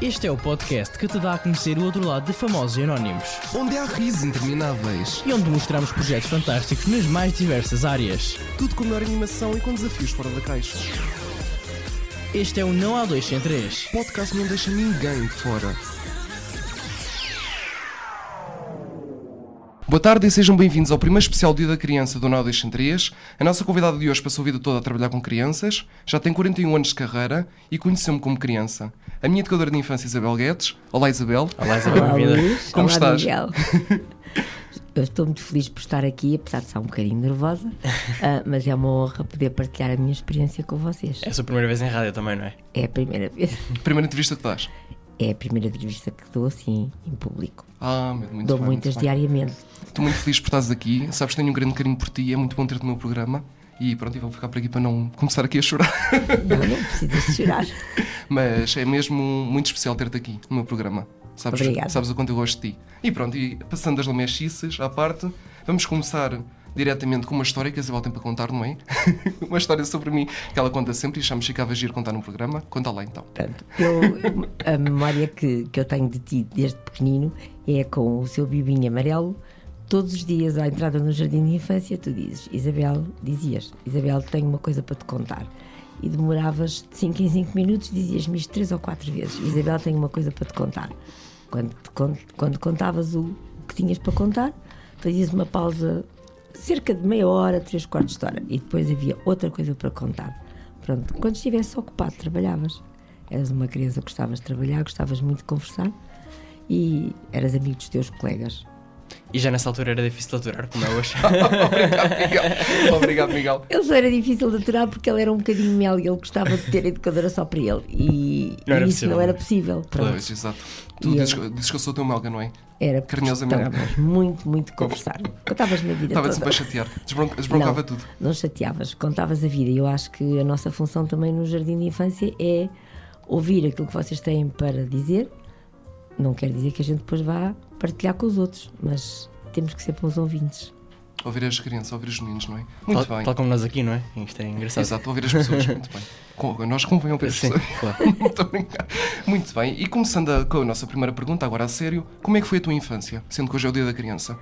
Este é o podcast que te dá a conhecer o outro lado de famosos e anónimos. Onde há risos intermináveis. E onde mostramos projetos fantásticos nas mais diversas áreas. Tudo com melhor animação e com desafios fora da caixa. Este é o Não Há Dois Sem Três. Podcast não deixa ninguém de fora. Boa tarde e sejam bem-vindos ao primeiro especial Dia da Criança do Não Deixem 3. A nossa convidada de hoje passou a vida toda a trabalhar com crianças, já tem 41 anos de carreira e conheceu-me como criança. A minha educadora de infância, Isabel Guedes. Olá, Isabel. Olá, Isabel, Olá. Luís. Como Olá, estás? Miguel. Eu estou muito feliz por estar aqui, apesar de estar um bocadinho nervosa, ah, mas é uma honra poder partilhar a minha experiência com vocês. É a sua primeira vez em rádio também, não é? É a primeira vez, Primeira entrevista que dás. é a primeira entrevista que dou assim em público. Ah, muito dou bem, muitas muito bem. diariamente. Estou muito feliz por estares aqui. Sabes que tenho um grande carinho por ti. É muito bom ter-te no meu programa. E pronto, e vou ficar por aqui para não começar aqui a chorar. Não, não precisas de chorar. Mas é mesmo muito especial ter-te aqui no meu programa. Sabes, Obrigada. sabes o quanto eu gosto de ti. E pronto, e passando das lamechices à parte, vamos começar diretamente com uma história que a Isabel tem para contar, não é? uma história sobre mim que ela conta sempre e achamos que ficava giro contar no programa. Conta lá então. Portanto, eu, a memória que, que eu tenho de ti desde pequenino é com o seu bibinho amarelo. Todos os dias à entrada no jardim de infância, tu dizes, Isabel, dizias, Isabel, tenho uma coisa para te contar. E demoravas de 5 em 5 minutos, dizias-me isto três ou quatro vezes. Isabel, tenho uma coisa para te contar. Quando, con- quando contavas o que tinhas para contar, fazias uma pausa cerca de meia hora, três quartos de hora. E depois havia outra coisa para contar. Pronto, quando estivesse ocupado, trabalhavas. Eras uma criança gostavas de trabalhar, gostavas muito de conversar e eras amigo dos teus colegas. E já nessa altura era difícil de aturar, como é hoje. Obrigado, Miguel. Obrigado, Miguel. Ele só era difícil de aturar porque ele era um bocadinho mel e ele gostava de ter a educadora só para ele. E, Não era e isso possível, não era é? possível. Pronto. Pois, exato. Tu dizes, eu- que- dizes que eu sou o teu melga, não é? Era porque Carinhosamente. muito, muito conversar. Contavas-me a vida Estava sempre a chatear. Desbron- Desbroncava não, tudo. Não chateavas, contavas a vida. E eu acho que a nossa função também no Jardim de Infância é ouvir aquilo que vocês têm para dizer. Não quer dizer que a gente depois vá partilhar com os outros, mas temos que ser bons ouvintes. Ouvir as crianças, ouvir os meninos, não é? Muito tal, bem. tal como nós aqui, não é? Isto é engraçado. Exato, ouvir as pessoas. Muito bem. Com- Nós convém ouvir as Sim, pessoas. claro. Muito. Muito bem. E começando a- com a nossa primeira pergunta, agora a sério, como é que foi a tua infância? Sendo que hoje é o dia da criança.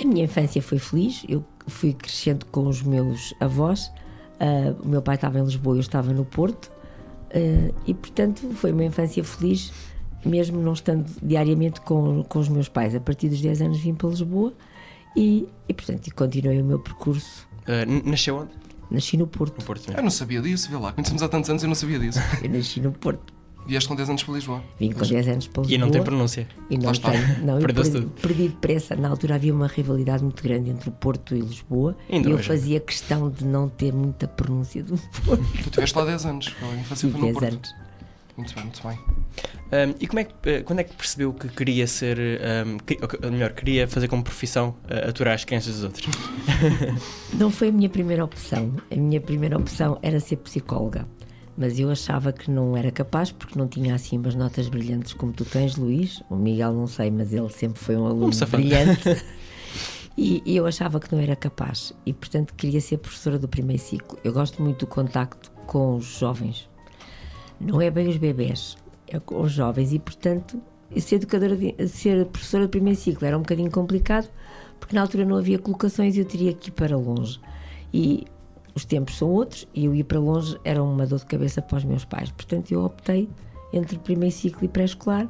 A minha infância foi feliz, eu fui crescendo com os meus avós. Ah, o meu pai estava em Lisboa, eu estava no Porto, Ah, e portanto foi uma infância feliz, mesmo não estando diariamente com, com os meus pais. A partir dos 10 anos vim para Lisboa e, e portanto continuei o meu percurso. Uh, nasceu onde? Nasci no No Porto. Porto Eu não sabia disso, vê lá. Conhecemos há tantos anos e eu não sabia disso. Eu nasci no Porto. Vieste com 10 anos para Lisboa. Vim com 10 anos para Lisboa. E não tem pronúncia. E não tenho. Não, perdi, tudo. perdi depressa. Na altura havia uma rivalidade muito grande entre o Porto e Lisboa. Ainda e eu hoje. fazia questão de não ter muita pronúncia do Porto. Tu tiveste lá 10 anos. E foi no 10 Porto. anos. Muito bem, muito bem. Um, e como é que, uh, quando é que percebeu que queria ser, um, que- ou melhor, queria fazer como profissão uh, aturar as crianças dos outros? Não foi a minha primeira opção. A minha primeira opção era ser psicóloga. Mas eu achava que não era capaz porque não tinha assim umas notas brilhantes como tu tens, Luís. O Miguel não sei, mas ele sempre foi um aluno safado. brilhante. E, e eu achava que não era capaz. E portanto queria ser professora do primeiro ciclo. Eu gosto muito do contacto com os jovens. Não é bem os bebés, é os jovens. E portanto ser educadora, de, ser professora do primeiro ciclo era um bocadinho complicado porque na altura não havia colocações e eu teria que ir para longe. E os tempos são outros e eu ir para longe era uma dor de cabeça para os meus pais. Portanto, eu optei entre primeiro ciclo e pré-escolar.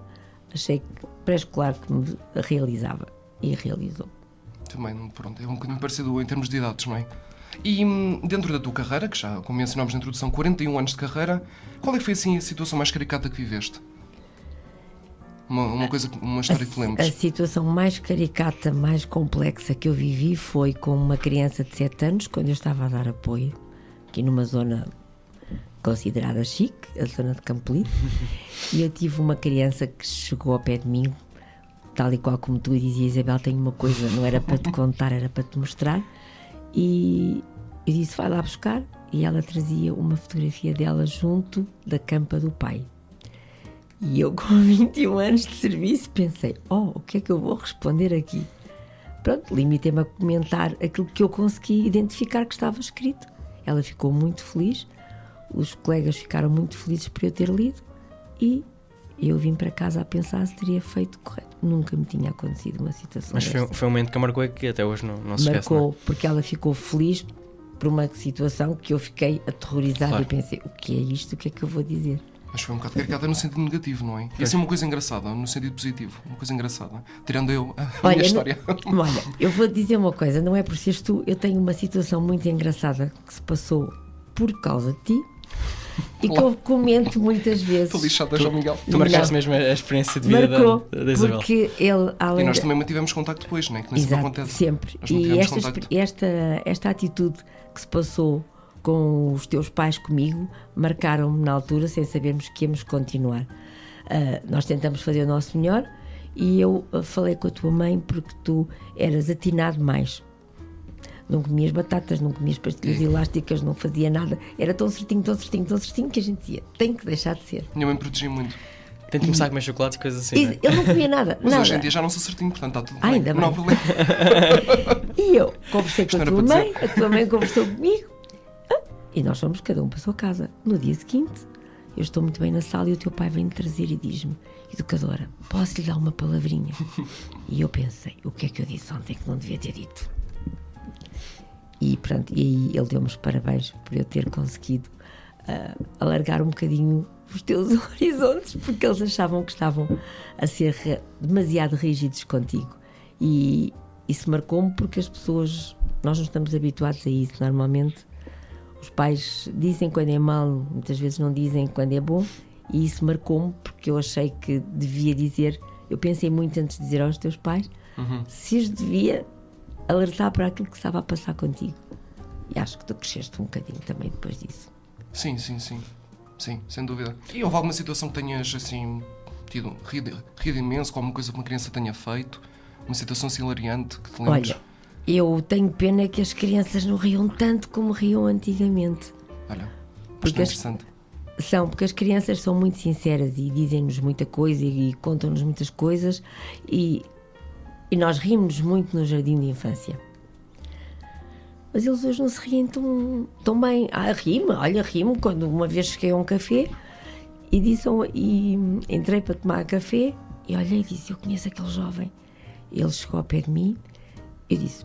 Achei que pré-escolar que me realizava e realizou. Também, pronto, é um bocadinho parecido em termos de idades, não é? E hum, dentro da tua carreira, que já, como mencionámos na introdução, 41 anos de carreira, qual é que foi assim a situação mais caricata que viveste? Uma, uma coisa, uma história que te A lembres? situação mais caricata, mais complexa que eu vivi foi com uma criança de 7 anos, quando eu estava a dar apoio, aqui numa zona considerada chique, a zona de Campolide, e eu tive uma criança que chegou ao pé de mim, tal e qual como tu dizia, Isabel, tenho uma coisa, não era para te contar, era para te mostrar, e eu disse, vai lá buscar, e ela trazia uma fotografia dela junto da campa do pai. E eu, com 21 anos de serviço, pensei: oh, o que é que eu vou responder aqui? Pronto, limitei-me a comentar aquilo que eu consegui identificar que estava escrito. Ela ficou muito feliz, os colegas ficaram muito felizes por eu ter lido e eu vim para casa a pensar se teria feito correto. Nunca me tinha acontecido uma situação Mas foi, foi um momento que a marcou que até hoje não, não se esquece. Marcou, não é? porque ela ficou feliz por uma situação que eu fiquei aterrorizada Claro. e pensei, o que é isto? O que é que eu vou dizer? Mas foi um bocado carregada no sentido negativo, não é? E assim uma coisa engraçada, no sentido positivo. Uma coisa engraçada. Tirando eu, a Olha, minha não- história. Olha, eu vou te dizer uma coisa, não é por seres tu, eu tenho uma situação muito engraçada que se passou por causa de ti e que eu comento muitas vezes. Estou lixada, João Miguel. Tu marcaste mesmo a experiência de vida Marcou, da, da Isabel. porque ele, E além nós de- também mantivemos contacto depois, não é? Que nem sempre Exato, acontece. sempre. Nós E esta, esta, esta atitude que se passou com os teus pais comigo marcaram-me na altura sem sabermos que íamos continuar. Ah, nós tentamos fazer o nosso melhor e eu ah, falei com a tua mãe porque tu eras atinado mais. Não comias batatas, não comias pastilhas É. elásticas, não fazia nada. Era tão certinho, tão certinho, tão certinho que a gente dizia: tem que deixar de ser. Minha mãe protegia muito. Tento começar a comer chocolate e coisas assim. E não é? ele não comia nada. Mas nada. hoje em dia já não sou certinho, portanto está tudo bem. ainda não há problema. E eu conversei com Isto a tua mãe, a tua mãe conversou comigo. Ah, E nós fomos cada um para a sua casa. No dia seguinte, eu estou muito bem na sala e o teu pai vem-me trazer e diz-me: Educadora, posso lhe dar uma palavrinha? E eu pensei: o que é que eu disse ontem que não devia ter dito? E pronto, e aí ele deu-me os parabéns por eu ter conseguido ah, alargar um bocadinho os teus horizontes, porque eles achavam que estavam a ser demasiado rígidos contigo. E isso marcou-me porque as pessoas, nós não estamos habituados a isso. Normalmente, os pais dizem quando é mal, muitas vezes não dizem quando é bom, e isso marcou-me porque eu achei que devia dizer. Eu pensei muito antes de dizer aos teus pais se os devia alertar para aquilo que estava a passar contigo. E acho que tu cresceste um bocadinho também depois disso. Sim, sim, sim. Sim, sem dúvida. E houve alguma situação que tenhas, assim, tido rido, rido imenso com alguma coisa que uma criança tenha feito? Uma situação assim hilariante que te lembres? Olha, eu tenho pena que as crianças não riam tanto como riam antigamente. Olha, Porque as- interessante. São, porque as crianças são muito sinceras e dizem-nos muita coisa e, contam-nos muitas coisas e, e nós rimos muito no jardim de infância. Mas eles hoje não se riem tão, tão bem. Ah, rimo, olha, rimo quando uma vez cheguei a um café e, disse um- e entrei para tomar café e olhei e disse: Eu conheço aquele jovem. Ele chegou ao pé de mim eu disse: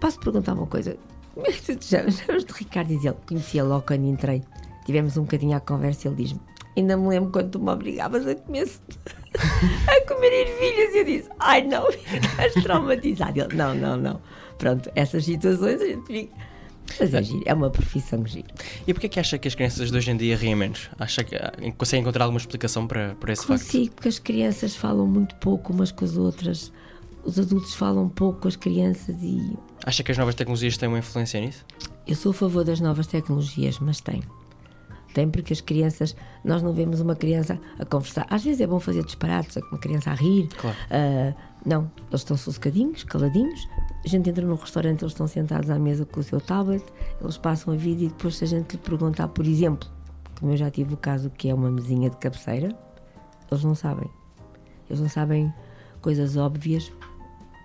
Posso perguntar uma coisa? É? Chamas de Ricardo? Diz ele: Conhecia logo quando entrei. Tivemos um bocadinho à conversa e ele diz-me: Ainda me lembro quando tu me obrigavas a comer, a comer ervilhas. E eu disse: Ai não, ficaste traumatizado. Ele: Não, não, não. Pronto, essas situações a gente fica. Mas é giro, é uma profissão gira. E porquê que acha que as crianças de hoje em dia riem menos? Acha que ah, consegue encontrar alguma explicação para, para esse facto? Consigo, porque as crianças falam muito pouco umas com as outras. Os adultos falam pouco com as crianças e Acha que as novas tecnologias têm uma influência nisso? Eu sou a favor das novas tecnologias, mas tem. Tem porque as crianças, nós não vemos uma criança a conversar. Às vezes é bom fazer disparates, uma criança a rir. Claro. Ah, não, eles estão sossegadinhos, caladinhos. A gente entra num restaurante, eles estão sentados à mesa com o seu tablet, eles passam a vida e depois, se a gente lhe perguntar, por exemplo, como eu já tive o caso que é uma mesinha de cabeceira, eles não sabem. Eles não sabem coisas óbvias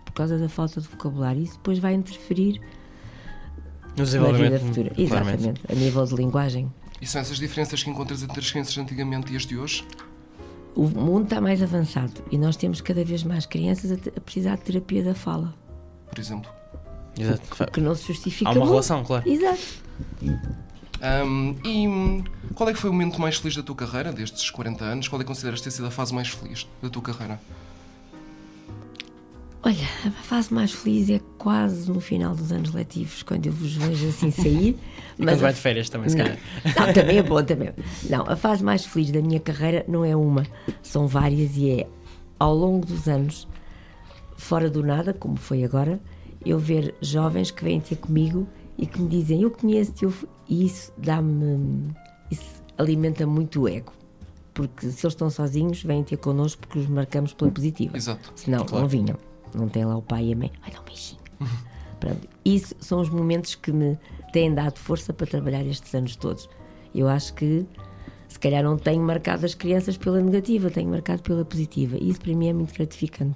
por causa da falta de vocabulário. Isso depois vai interferir No na desenvolvimento. vida futura. Exatamente, a nível de linguagem. E são essas diferenças que encontras entre as crianças de antigamente e as de hoje? O mundo está mais avançado e nós temos cada vez mais crianças a, precisar de terapia da fala, Por exemplo. Exato. o que não se justifica. Há uma muito. relação, claro. Exato. Ahm, e qual é que foi o momento mais feliz da tua carreira, destes 40 anos? Qual é que consideras ter sido a fase mais feliz da tua carreira? Olha, a fase mais feliz é quase no final dos anos letivos, quando eu vos vejo assim sair. E quando vai de férias também, se calhar. Não, também é bom, também. Não, a fase mais feliz da minha carreira não é uma, são várias e é ao longo dos anos, fora do nada, como foi agora, eu ver jovens que vêm ter comigo e que me dizem eu conheço-te eu f-" e isso dá-me isso alimenta muito o ego porque se eles estão sozinhos vêm ter connosco porque os marcamos pela positiva Exato. senão Claro. não vinham não tem lá o pai e a mãe vai dar um beijinho Pronto, isso são os momentos que me têm dado força para trabalhar estes anos todos eu acho que se calhar não tenho marcado as crianças pela negativa, tenho marcado pela positiva. E isso para mim é muito gratificante.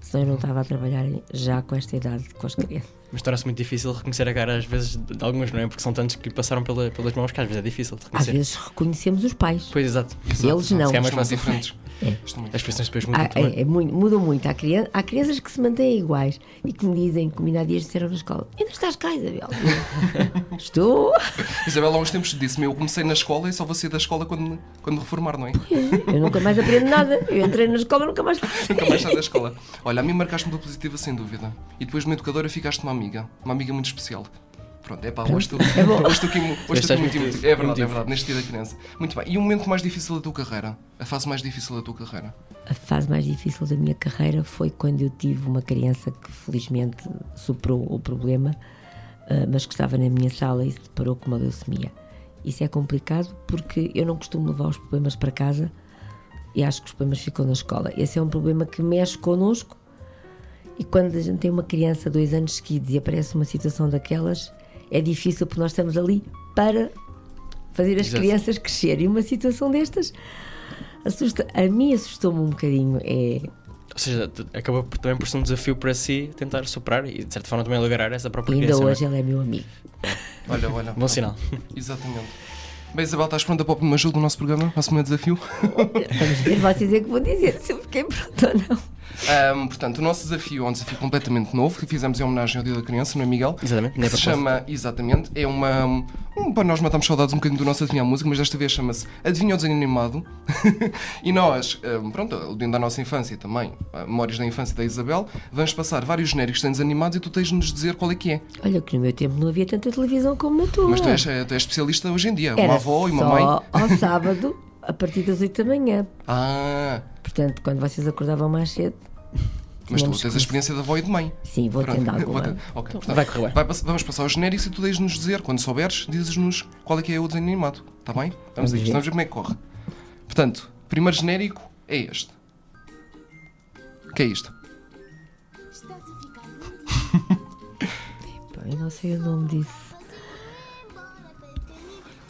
Senão eu não estava a trabalhar já com esta idade com as crianças. Mas torna-se muito difícil reconhecer a cara, às vezes, de alguns, não é? Porque são tantos que lhe passaram pela- pelas mãos que às vezes é difícil de Às reconhecer. vezes reconhecemos os pais. Pois, exato. Exato, Eles não. Se é mais fácil. diferentes. É As expressões depois mudam Há- também. é, é muito, mudam muito. Há, crian- há crianças que se mantêm iguais e que me dizem, como ainda há dias disseram na escola: Ainda estás cá, Isabel? Estou. Isabel, há uns tempos disse-me: Eu comecei na escola e só vou sair da escola quando, quando me reformar, não é? Eu nunca mais aprendo nada. Eu entrei na escola nunca mais. Nunca mais saio da escola. Olha, a mim marcaste-me pela positiva, sem dúvida. E depois, uma educadora, ficaste uma amiga. Uma amiga muito especial. Pronto, é pá, hoje estou, É hoje estou aqui, hoje estou aqui muito emotivo. É verdade, é verdade, neste dia da criança. Muito bem. E o momento mais difícil da tua carreira? A fase mais difícil da tua carreira? A fase mais difícil da minha carreira foi quando eu tive uma criança que felizmente superou o problema, ah, mas que estava na minha sala e se deparou com uma leucemia. Isso é complicado porque eu não costumo levar os problemas para casa e acho que os problemas ficam na escola. Esse é um problema que mexe connosco e quando a gente tem uma criança dois anos seguidos e aparece uma situação daquelas, é difícil porque nós estamos ali para fazer as Exato. crianças crescerem. E uma situação destas assusta. A mim assustou-me um bocadinho. É, Ou seja, por- também por ser um desafio para si tentar superar e de certa forma também alegrar essa própria ainda criança. não é? hoje ele é meu amigo. Olha, olha. Bom sinal. Exatamente. Bem, Isabel, estás pronta para o primeiro ajuda do nosso programa? Nosso primeiro desafio? Vamos ver, vocês é que vão dizer se eu fiquei pronta ou não. Ahm, portanto, o nosso desafio é um desafio completamente novo que fizemos em homenagem ao Dia da Criança, não é, Miguel? Exatamente, Que nem se chama, exatamente, é uma. Um, para nós matamos saudades um bocadinho do nosso Adivinhar Música, mas desta vez chama-se Adivinha o Desenho Animado. e nós, ahm, pronto, aludindo à nossa infância também, a memórias da infância da Isabel, vamos passar vários genéricos de desenhos animados e tu tens de nos dizer qual é que é. Olha, que no meu tempo não havia tanta televisão como na tua. Mas tu és, tu és especialista hoje em dia, Era uma avó e uma só mãe. ao sábado, a partir das 8 da manhã. Ah, Portanto, quando vocês acordavam mais cedo. mas tu tens a experiência da avó e de mãe. Sim, vou Pronto, tendo vou alguma. ter- ok, portanto, Vai correr vai vamos passar os genéricos e tu tens de nos dizer, quando souberes, dizes-nos qual é que é o desenho animado. Está bem? Vamos, Vamos a isto, vamos ver como é que corre. Portanto, primeiro genérico é este. O que é isto? Eu não sei o nome disso.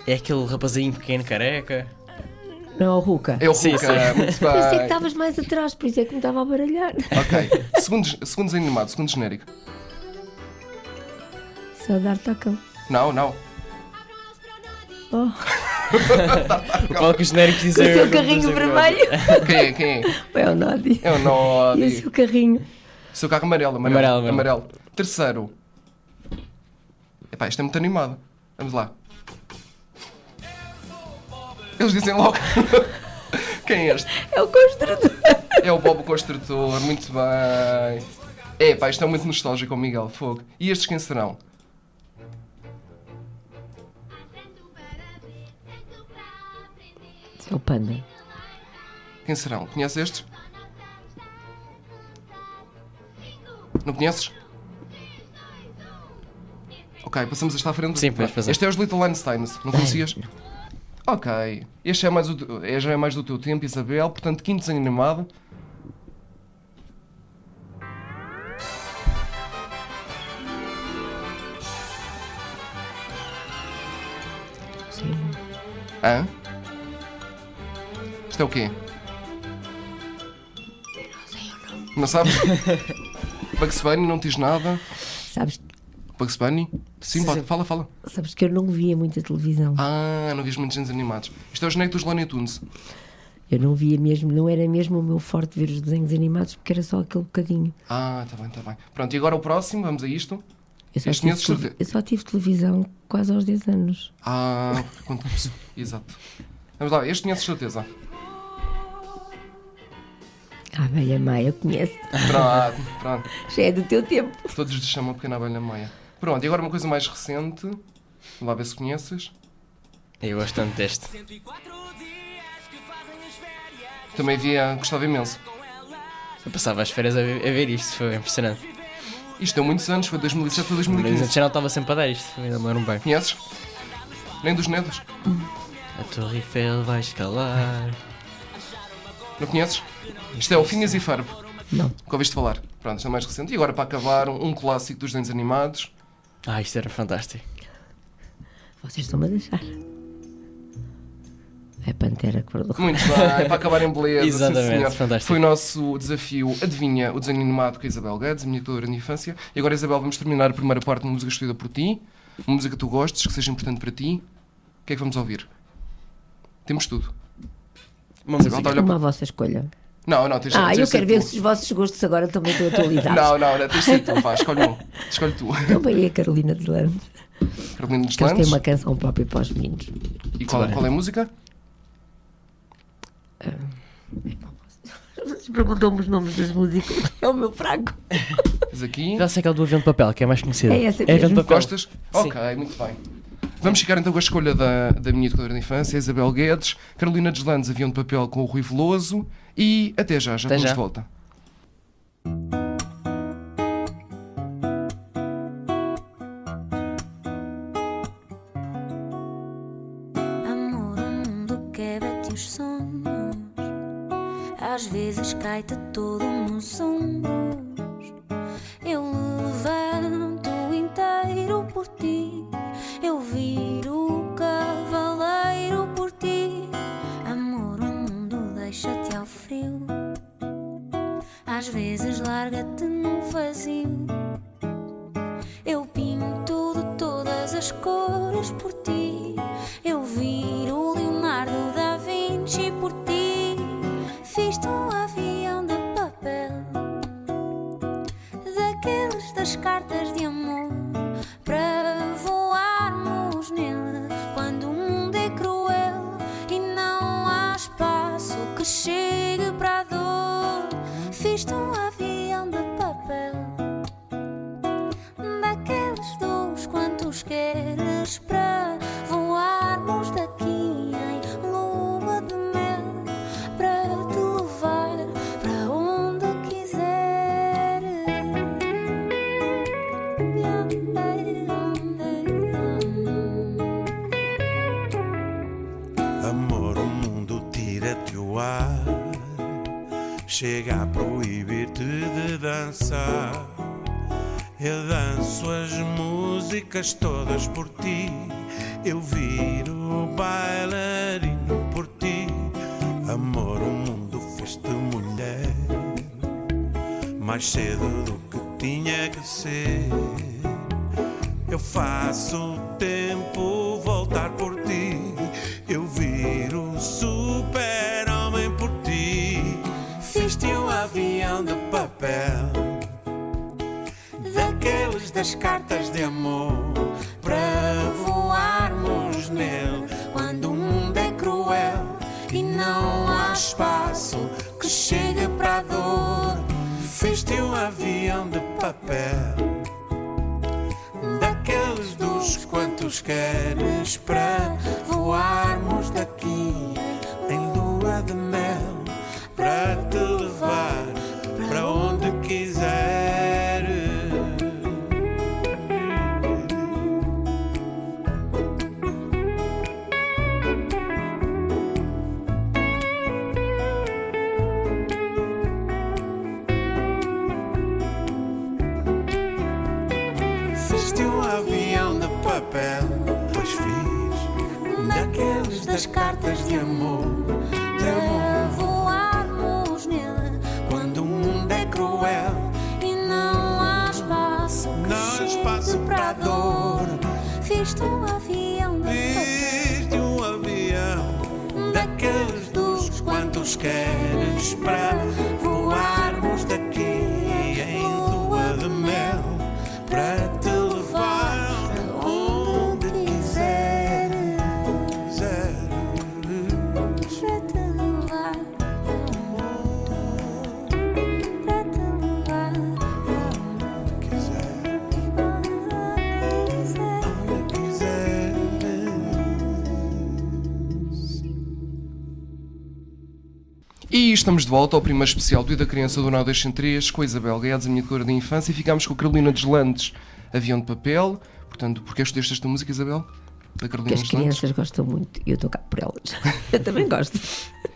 É aquele rapazinho pequeno careca. Não, o Ruca. É o Sim, Ruka. sim. Muito Eu sei que estavas mais atrás, por isso é que me estava a baralhar. Ok. Segundo, segundo desenho animado, segundo genérico. Isso é o dar tacão. Não, não. Oh, O qual que o genérico diz o é seu o- carrinho o- vermelho. Quem é? Quem é? É o Nodi. É o E o Nodi. seu carrinho. Seu carro amarelo, amarelo. Amarelo, amarelo. amarelo. Terceiro. Epá, isto é muito animado. Vamos lá. Eles dizem logo. Quem é este? É o construtor. É o Bob o Construtor, muito bem. É, pá, isto é muito nostálgico, o Miguel Fogo. E estes quem serão? É o panda. Quem serão? Conheces estes? Não conheces? Ok, passamos esta à frente. Sim, podemos passar. Este é os Little Einsteins, não conhecias? Ok. Este é mais, o, é, já é mais do teu tempo, Isabel. Portanto, quinto desenho animado. Sim. Hã? Isto é o quê? Não sabes? Bugs Bunny, não diz nada. Sabes, Bugs Bunny? Sim, Sim, pode, fala, fala. sabes que eu não via muita televisão. Ah, não vês muitos desenhos animados. Isto é o genérico dos Looney Tunes. Eu não via mesmo, não era mesmo o meu forte ver os desenhos animados porque era só aquele bocadinho. Ah, tá bem, tá bem. Pronto, e agora o próximo, vamos a isto. Eu só, tive, eu só tive televisão quase aos 10 anos. Ah, quanto... Exato. Vamos lá, este conheces certeza. A abelha Maia, conhece? Pronto, pronto. Já é do teu tempo. Todos lhe chamam Pequena Abelha Meia. Pronto, e agora uma coisa mais recente. Vamos lá ver se conheces. Eu gosto tanto deste. Também via, gostava imenso. Eu passava as férias a ver, a ver isto, foi impressionante. Isto deu muitos anos, foi 2007 foi Mas 2015. a Channel estava sempre a dar isto, ainda me lembro bem. Conheces? Nem dos netos? A Torre Eiffel vai escalar. Não conheces? Isto é o Finhas e Ferb. Não. Que ouviste falar. Pronto, isto é mais recente. E agora para acabar, um, um clássico dos desenhos animados. Ah, isto era fantástico. Vocês estão-me a deixar. É Pantera Cor-de-Rosa. Muito bem, para acabar em beleza. sim, Exatamente, senhor. fantástico. Foi o nosso desafio Adivinha o desenho animado com a Isabel Guedes, a minha educadora de infância. E agora, Isabel, vamos terminar a primeira parte de uma música escolhida por ti. Uma música que tu gostes, que seja importante para ti. O que é que vamos ouvir? Temos tudo. Uma música. está a vossa escolha. Não, não, tens Ah, tens eu de quero ver tu. se os vossos gostos agora também estão atualizados. Não, não, não, tens de ser tu, vá, escolhe um. Escolhe tu. Então bem a Carolina de Landes. Carolina dos Que eles têm Landes. uma canção própria para os meninos. E qual, qual é a música? Vocês perguntam-me os nomes das músicas. É o meu fraco. Tens aqui. Já sei aquela do avião de papel, que é mais conhecida. É essa avião de mesmo. papel. Gostas? Ok, muito bem. Vamos ficar então com a escolha da, da minha educadora de infância, Isabel Guedes, Carolina Deslandes, Avião de Papel com o Rui Veloso e até já, já Até estamos já. de volta. Amor, o mundo quebra-te os sonhos. Às vezes cai-te todo nos ombros. Todas por ti, eu viro bailarino por ti. Amor, o mundo fez-te mulher, mais cedo do que tinha que ser. Eu faço o tempo voltar por das cartas de amor, para voarmos nele quando o mundo é cruel e não há espaço que chegue para a dor. Fiz-te um avião de papel daqueles dos quantos queres para voarmos quantos queres para estamos de volta ao primeiro especial do Dia da Criança do Nau 3 com a Isabel Guedes, a minha educadora de infância, e ficámos com a Carolina Deslandes, Avião de Papel. Portanto, porquê escolheste esta música, Isabel? Da Que Carolina as crianças gostam muito e eu estou cá por elas. Eu também gosto.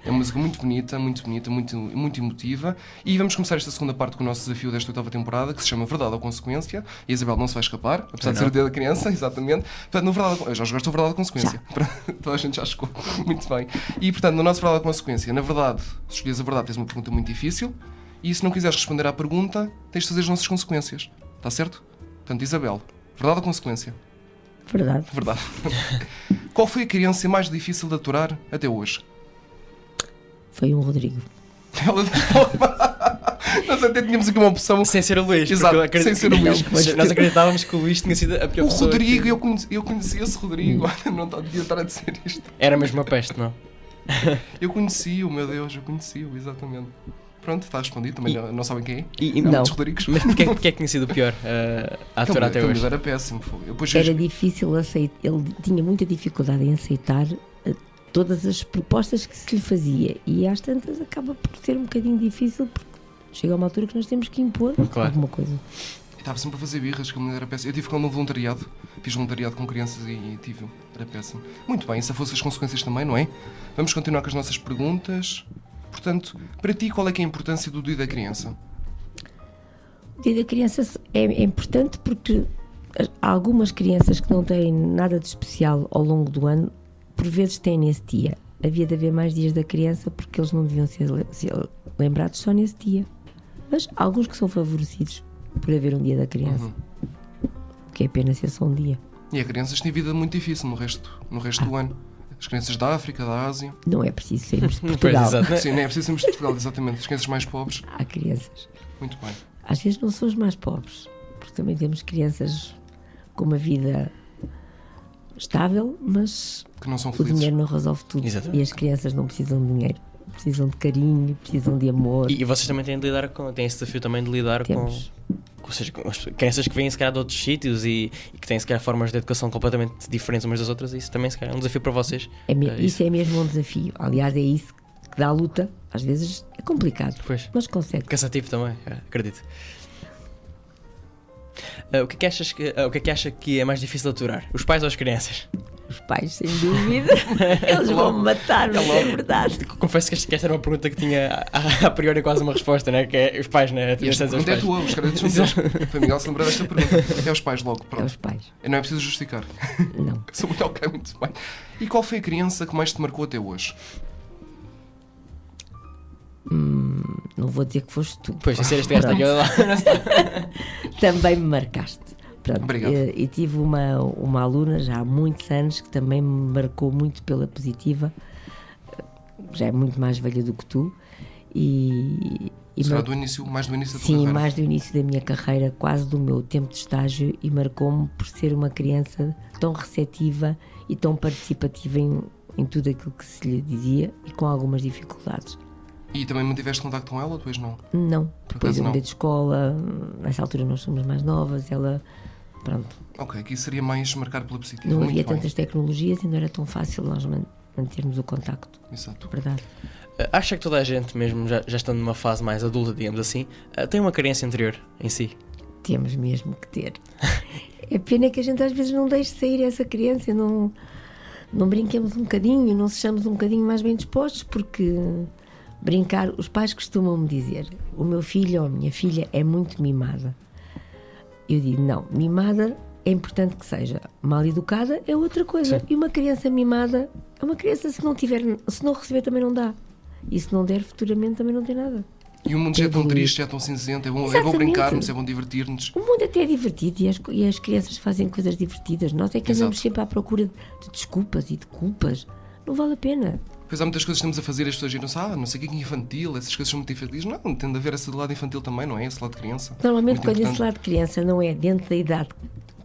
É uma música muito bonita, muito bonita, muito, muito emotiva. E vamos começar esta segunda parte com o nosso desafio desta oitava temporada, que se chama Verdade ou Consequência. E a Isabel não se vai escapar, apesar de ser o dia da criança, exatamente. Portanto, no Verdade, eu já jogaste o Verdade ou Consequência. Toda a gente já chegou. Muito bem. E, portanto, no nosso Verdade ou Consequência, na verdade, se escolheres a verdade, tens uma pergunta muito difícil. E se não quiseres responder à pergunta, tens de fazer as nossas consequências. Está certo? Portanto, Isabel, verdade ou consequência? Verdade. Verdade. Qual foi a criança mais difícil de aturar até hoje? Foi um Rodrigo. Ela- Nós até tínhamos aqui uma opção. Sem ser o Luís. Exato, acredito- sem ser o Luís. Nós- Nós acreditávamos que o Luís tinha sido a pior O pessoa. Rodrigo, que- eu conheci, eu conheci esse Rodrigo. Não tá- devia estar a dizer isto. Era mesmo uma peste, não? Eu conheci-o, meu Deus, eu conheci-o, exatamente. Pronto, está respondido. Também E- não, não sabem quem é. E, e- Não. muitos Rodrigos. Mas porquê, porquê é que tinha sido o pior uh, a aturar até hoje? era péssimo. Eu depois Era difícil aceitar, ele tinha muita dificuldade em aceitar eh, todas as propostas que se lhe fazia e às tantas acaba por ser um bocadinho difícil porque chega a uma altura que nós temos que impor Claro. alguma coisa. Estava sempre a fazer birras, que a era péssima. Eu tive com um voluntariado, fiz voluntariado com crianças e, e tive, era péssimo. Muito bem, se fossem as consequências também, não é? Vamos continuar com as nossas perguntas. Portanto, para ti, qual é é a importância do dia da criança? O dia da criança é, é importante porque as- há algumas crianças que não têm nada de especial ao longo do ano, por vezes têm nesse dia. Havia de haver mais dias da criança porque eles não deviam ser, le- ser lembrados só nesse dia. Mas há alguns que são favorecidos por haver um dia da criança, Uhum. que é apenas ser só um dia. E há crianças têm vida muito difícil no resto, no resto do ano. As crianças da África, da Ásia. Não é preciso sairmos de Pois, Portugal. exato. Sim, não é preciso sermos de Portugal, exatamente. As crianças mais pobres. Há crianças. Muito bem. Às vezes não são os mais pobres, porque também temos crianças com uma vida estável, mas Que não são o dinheiro não resolve tudo. Exatamente. E as crianças não precisam de dinheiro, precisam de carinho, precisam de amor. E, e vocês também têm de lidar com. têm esse desafio também de lidar com, Temos. com, ou seja, crianças que vêm se calhar de outros sítios e, e que têm se calhar formas de educação completamente diferentes umas das outras, isso também se calhar é um desafio para vocês. É É isso é mesmo um desafio. Aliás, é isso que dá a luta. Às vezes é complicado, Pois. mas consegue. Cansativo também, é, acredito. Ah, o, que é que achas que, ah, o que é que acha que é mais difícil de aturar? Os pais ou as crianças? Os pais, sem dúvida, eles vão me matar, mas é verdade. Confesso que esta, que esta era uma pergunta que tinha a, a priori quase uma resposta, né? que é os pais, né? E esta pergunta é tua, os créditos são teus. Foi Miguel se lembrar desta pergunta. É os pais logo, É pronto. os pais. Não é preciso justificar. Não. Sou muito ok, muito bem. E qual foi a criança que mais te marcou até hoje? Não vou dizer que foste tu. Pois, isso era este gajo também me marcaste. Pronto, Obrigado. eh, E, tive uma, uma aluna já há muitos anos que também me marcou muito pela positiva, eh, já é muito mais velha do que tu, e, e Será mar- do início, mais do início da sim, carreira? mais do início da minha carreira, quase do meu tempo de estágio, e marcou-me por ser uma criança tão receptiva e tão participativa em, em tudo aquilo que se lhe dizia e com algumas dificuldades. E também mantiveste contacto com ela, depois não? Não, Por depois eu mudei de escola, nessa altura nós somos mais novas, ela, pronto, Ok, aqui seria mais marcar pela positiva. Não muito havia bem. tantas tecnologias e não era tão fácil nós man- mantermos o contacto, Exato. verdade. Ah, Acha que toda a gente, mesmo já, já estando numa fase mais adulta, digamos assim, ah, tem uma carência interior em si? Temos mesmo que ter. É pena que a gente às vezes não deixe sair essa criança, não, não brinquemos um bocadinho, não sejamos um bocadinho mais bem dispostos, porque brincar, os pais costumam me dizer, o meu filho ou a minha filha é muito mimada. Eu digo, não, mimada é importante que seja. Mal educada é outra coisa. E uma criança mimada é uma criança, se não tiver, se não receber também não dá. E se não der futuramente também não tem nada. E o mundo já é tão triste, já é tão cinzento, é bom, é bom brincarmos, é bom divertir-nos. O mundo até é divertido e as, e as crianças fazem coisas divertidas. Nós é que Exato. andamos sempre à procura de desculpas e de culpas. Não vale a pena. Pois há muitas coisas que estamos a fazer e as pessoas dizem, ah, não sei o que é infantil, essas coisas são muito infantis. Não, tem de haver esse lado infantil também, não é? Esse lado de criança. Normalmente, Muito quando esse importante. lado de criança não é dentro da idade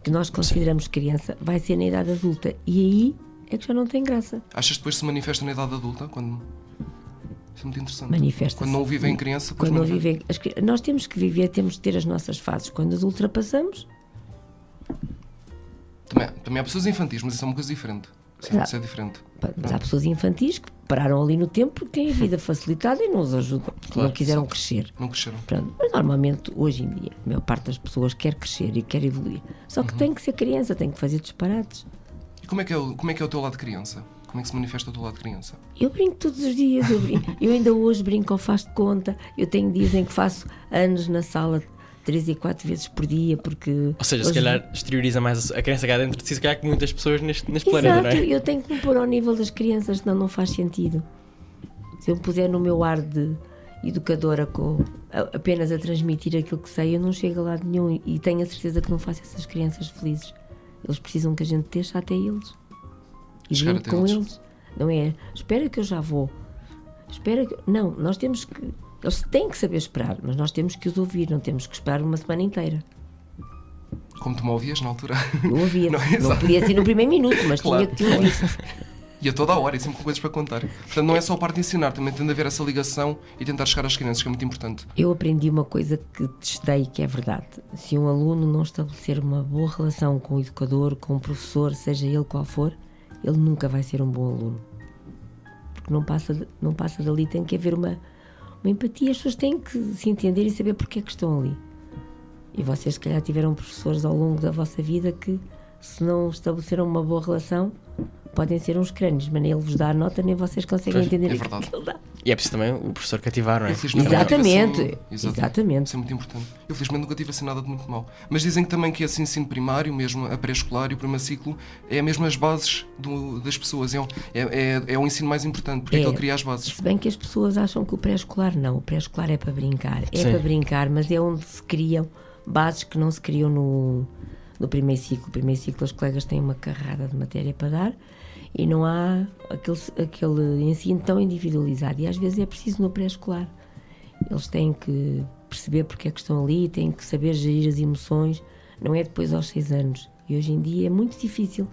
que nós consideramos criança, vai ser na idade adulta. E aí é que já não tem graça. Achas que depois se manifesta na idade adulta? Quando... Isso é muito interessante. Manifesta-se. Quando não vivem em criança, Quando não manifesta. vivem, as nós temos que viver, temos de ter as nossas fases. Quando as ultrapassamos, Também, também há pessoas infantis, mas isso é uma coisa diferente. Sim, isso é diferente. Mas há pessoas infantis que pararam ali no tempo porque têm a vida facilitada e não os ajudam. Claro, não quiseram sim. crescer. Não cresceram. Pronto, mas normalmente, hoje em dia, a maior parte das pessoas quer crescer e quer evoluir. Só Uhum. que tem que ser criança, tem que fazer disparates. E como é, que é o, como é que é o teu lado de criança? Como é que se manifesta o teu lado de criança? Eu brinco todos os dias, eu, brinco. eu ainda hoje brinco ao faz de conta. Eu tenho dias em que faço anos na sala três e quatro vezes por dia, porque. Ou seja, se hoje- calhar exterioriza mais a criança cá dentro de si, se calhar que muitas pessoas neste, neste planeta, Exato, não é? eu tenho que me pôr ao nível das crianças, senão não faz sentido. Se eu me puser no meu ar de educadora com, a- apenas a transmitir aquilo que sei, eu não chego a lado nenhum e tenho a certeza que não faço essas crianças felizes. Eles precisam que a gente deixe até eles. E até com eles. eles. Não é? Espera que eu já vou. espera que. Não, nós temos que. Eles têm que saber esperar, mas nós temos que os ouvir, não temos que esperar uma semana inteira. Como tu me ouvias na altura. Eu ouvia. Não Não, é? Exato. podia ser no primeiro minuto, mas Claro, tinha que te ouvir. E a toda a hora, e sempre com coisas para contar. Portanto, não é só a parte de ensinar, também tem de haver essa ligação e tentar chegar às crianças, que é muito importante. Eu aprendi uma coisa que testei que é verdade. Se um aluno não estabelecer uma boa relação com o educador, com o professor, seja ele qual for, ele nunca vai ser um bom aluno. Porque não passa, não passa dali, tem que haver uma, uma empatia. As pessoas têm que se entender e saber porque é que estão ali. E vocês, se calhar, tiveram professores ao longo da vossa vida que, se não estabeleceram uma boa relação, podem ser uns crânios, mas nem ele vos dá a nota, nem vocês conseguem Pois, entender é aquilo verdade. que ele dá. E é preciso também o professor cativar, não é? Exatamente, assim- exatamente. Isso é muito importante. Eu felizmente nunca tive assim nada de muito mal. Mas dizem que também que esse ensino primário, mesmo a pré-escolar e o primeiro ciclo, é mesmo as bases do- das pessoas. É, é, é, é o ensino mais importante, porque é, É. que ele cria as bases. Se bem que as pessoas acham que o pré-escolar não, o pré-escolar é para brincar. É Sim. para brincar, mas é onde se criam bases que não se criam no, no primeiro ciclo. No primeiro ciclo os colegas têm uma carrada de matéria para dar e não há aquele, aquele ensino tão individualizado. E às vezes é preciso no pré-escolar. Eles têm que perceber porque é que estão ali, têm que saber gerir as emoções. Não é depois aos seis anos. E hoje em dia é muito difícil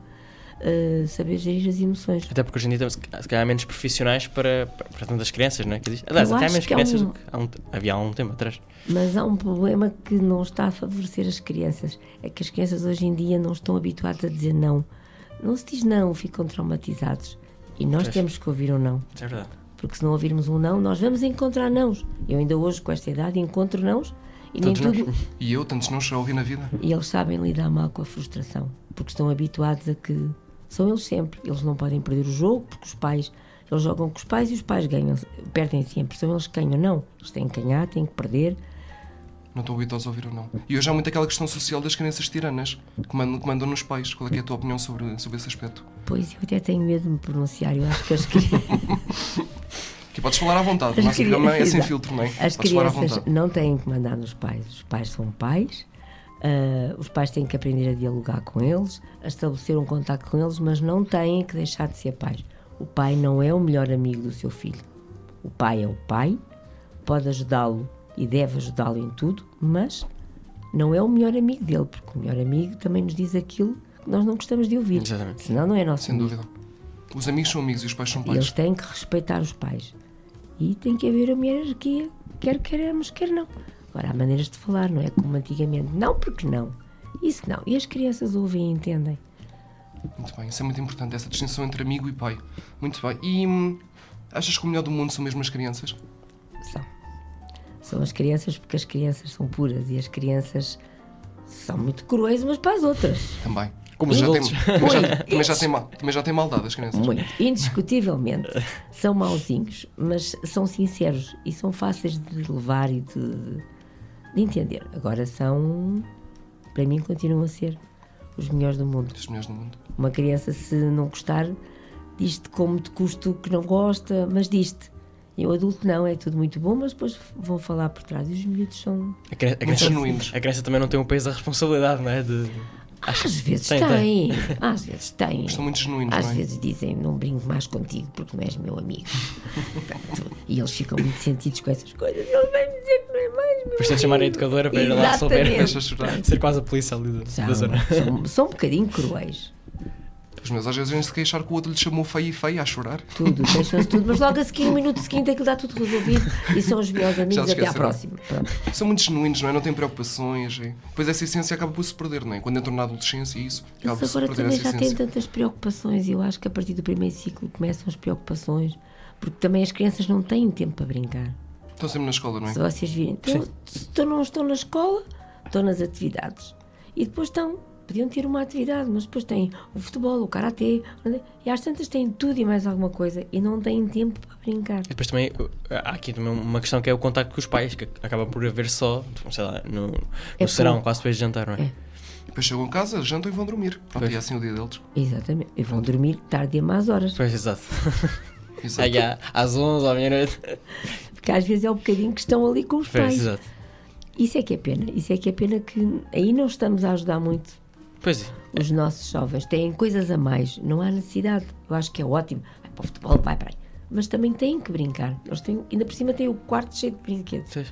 eh, saber gerir as emoções. Até porque hoje em dia temos, se calhar, há menos profissionais para, para, para tantas crianças, não é? Aliás, até há menos que há crianças um- do que há um, havia há um tempo atrás. Mas há um problema que não está a favorecer as crianças. É que as crianças hoje em dia não estão habituadas a dizer não. Não se diz não, ficam traumatizados. E nós Pois. temos que ouvir um não. É verdade. Porque se não ouvirmos um não, nós vamos encontrar nãos. Eu ainda hoje, com esta idade, encontro nãos e nem tudo. nós. E eu, tantos não já ouvi na vida. E eles sabem lidar mal com a frustração. Porque estão habituados a que são eles sempre. Eles não podem perder o jogo porque os pais. Eles jogam com os pais e os pais ganham, perdem sempre. São eles que ganham. Não. Eles têm que ganhar, têm que perder. Não estou habituados a ouvir ou não. E hoje há muito aquela questão social das crianças tiranas, que mandam, que mandam nos pais. Qual é, é a tua opinião sobre, sobre esse aspecto? Pois eu até tenho medo de me pronunciar. Eu acho que as crianças. Que podes falar à vontade. O As nosso cri- programa é sem filtro, não é? As podes crianças não têm que mandar nos pais. Os pais são pais. ah, os pais têm que aprender a dialogar com eles, a estabelecer um contato com eles, mas não têm que deixar de ser pais. O pai não é o melhor amigo do seu filho. O pai é o pai, pode ajudá-lo e deve ajudá-lo em tudo, mas não é o melhor amigo dele, porque o melhor amigo também nos diz aquilo que nós não gostamos de ouvir. Exatamente. Senão não é nosso Sem amigo. dúvida. Os amigos são amigos e os pais são E eles pais. têm que respeitar os pais. E tem que haver uma hierarquia, quer queremos, quer não. Agora, há maneiras de falar, não é como antigamente. Não, porque não. Isso não. E as crianças ouvem e entendem. Muito bem, isso é muito importante, essa distinção entre amigo e pai. Muito bem. E hum, achas que o melhor do mundo são mesmo as crianças? São. São as crianças, porque as crianças são puras e as crianças são muito cruéis umas para as outras. Também. Como já tem, também, já, também, já tem mal, também já tem maldade as crianças. Muito. Indiscutivelmente. São mauzinhos, mas são sinceros e são fáceis de levar e de, de entender. Agora são, para mim, continuam a ser os melhores do mundo. Os melhores do mundo. Uma criança, se não gostar, diz-te com muito custo que não gosta, mas diz-te. E o adulto não, é tudo muito bom, mas depois vão falar por trás. E os miúdos são. A criança, a, Muito criança, genuínos. a criança também não tem o peso da responsabilidade, não é? De, acho Às que vezes tem, têm, tem. às vezes têm. Estão muito genuínos, Às não é? vezes dizem, não brinco mais contigo porque não és meu amigo. E eles ficam muito sentidos com essas coisas. Ele vai me dizer que não é mais meu tem de chamar a educadora para ir lá resolver. Ser quase a polícia ali da, da São, zona. são, são um bocadinho cruéis. Os meus às vezes vêm se queixar que o outro lhe chamou feio e feio a chorar. Tudo, deixam-se tudo, mas logo a seguir, no minuto seguinte, aquilo dá tudo resolvido e são os meus amigos. Até à próxima. Pronto. São muito genuínos, não é? Não têm preocupações. E... Depois essa essência acaba por se perder, não é? Quando entram na adolescência e isso, acaba por Eles se agora perder também já têm tantas preocupações. Eu acho que a partir do primeiro ciclo começam as preocupações, porque também as crianças não têm tempo para brincar. Estão sempre na escola, não é? Se vocês virem, então, se estão- não estão na escola, estão nas atividades. E depois estão, podiam ter uma atividade, mas depois têm o futebol, o karatê, e às tantas têm tudo e mais alguma coisa e não têm tempo para brincar. E depois também uh, há aqui também uma questão que é o contacto com os pais, que acaba por haver só, sei lá, no, no É serão, quase depois de jantar, não é? É. Depois chegam a casa, jantam e vão dormir. Pronto, e é assim o dia deles. Exatamente. E vão dormir tarde e a más horas. Pois, exato. Exato. Aí há, às 11 à meia-noite. Porque às vezes é o bocadinho que estão ali com os Pois, pais. exato. Isso é que é pena. Isso é que é pena que aí não estamos a ajudar muito Pois é. os nossos jovens. Têm coisas a mais. Não há necessidade. Eu acho que é ótimo. Vai para o futebol, vai para aí. mas também têm que brincar. Eles têm, ainda por cima têm o quarto cheio de brinquedos. Sim.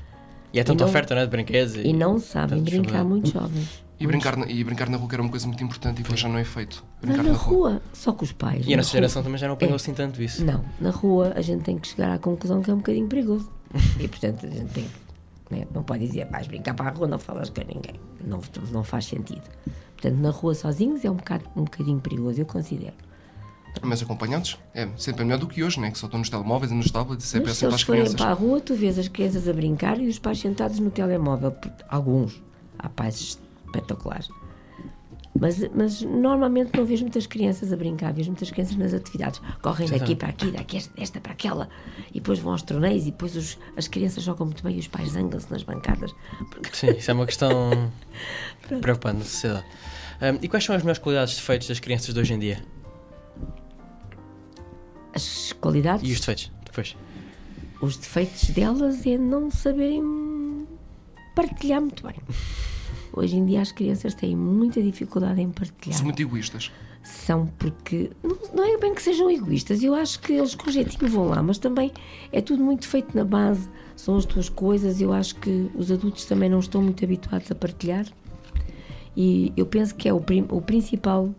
E é tanta não- oferta, não é? De brinquedos. E não sabem brincar jogos. muito jovens. E brincar, na, e brincar na rua que era uma coisa muito importante e hoje já não é feito. Mas Brincar na rua, só com os pais. E a na nossa rua. geração também já não apanhou É. assim tanto isso. Não, na rua a gente tem que chegar à conclusão que é um bocadinho perigoso. E portanto a gente tem que. né, não pode dizer vais brincar para a rua, não falas com ninguém. Não, não faz sentido. Portanto, na rua sozinhos é um, bocado, um bocadinho perigoso, eu considero. Mas acompanhados é sempre melhor do que hoje, né? que só estão nos telemóveis e nos tablets e é Mas se péssimo para eles as forem crianças. para a rua, tu vês as crianças a brincar e os pais sentados no telemóvel. Alguns. Há pais espetaculares. Mas, mas normalmente não vês muitas crianças a brincar, vês muitas crianças nas atividades. Correm daqui para aqui, daqui esta, para aquela, e depois vão aos torneios, e depois os- as crianças jogam muito bem e os pais zangam-se nas bancadas. Porque Sim, isso é uma questão preocupante na sociedade. Ahm, e quais são as melhores qualidades e defeitos das crianças de hoje em dia? as qualidades, E os defeitos, depois? os defeitos delas é não saberem partilhar muito bem. Hoje em dia as crianças têm muita dificuldade em partilhar. São muito egoístas. são porque não, não é bem que sejam egoístas, eu acho que eles com jeitinho vão lá, mas também é tudo muito feito na base, são as tuas coisas, eu acho que os adultos também não estão muito habituados a partilhar e eu penso que é o, prim- o principal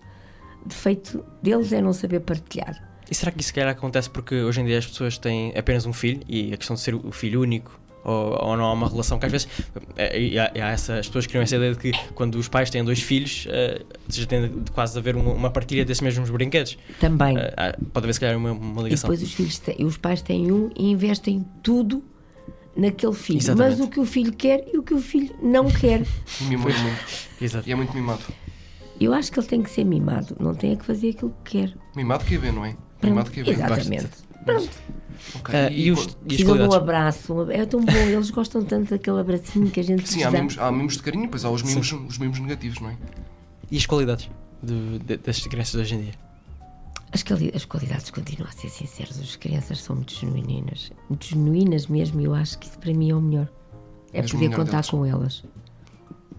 defeito deles é não saber partilhar. E será que isso se calhar acontece porque hoje em dia as pessoas têm apenas um filho e a questão de ser o filho único ou, ou não há uma relação que às vezes e há, e há essa, as pessoas criam essa ideia de que quando os pais têm dois filhos eh, já tem de quase de haver uma, uma partilha desses mesmos brinquedos. Também. Eh, pode haver se calhar uma, uma E ligação. depois os filhos têm, os pais têm um e investem tudo naquele filho, Exatamente. mas o que o filho quer e o que o filho não quer. E mimam muito. Exato. E é muito mimado. Eu acho que ele tem que ser mimado, não tem é que fazer aquilo que quer. Mimado que é bem, não é? Mimado que é bem. Exatamente. Pronto. Ok. Ah, e, os, e as Precisam de um abraço. É tão bom, eles gostam tanto daquele abracinho que a gente Sim, há mimos, há mimos de carinho, depois há os mimos, os mimos negativos, não é? E as qualidades de, de, destas crianças hoje em dia? As, quali- as qualidades continuam a ser sinceras. As crianças são muito genuínas. Muito genuínas mesmo. E eu acho que isso para mim é o melhor. É Mesmo poder contar deles. com elas.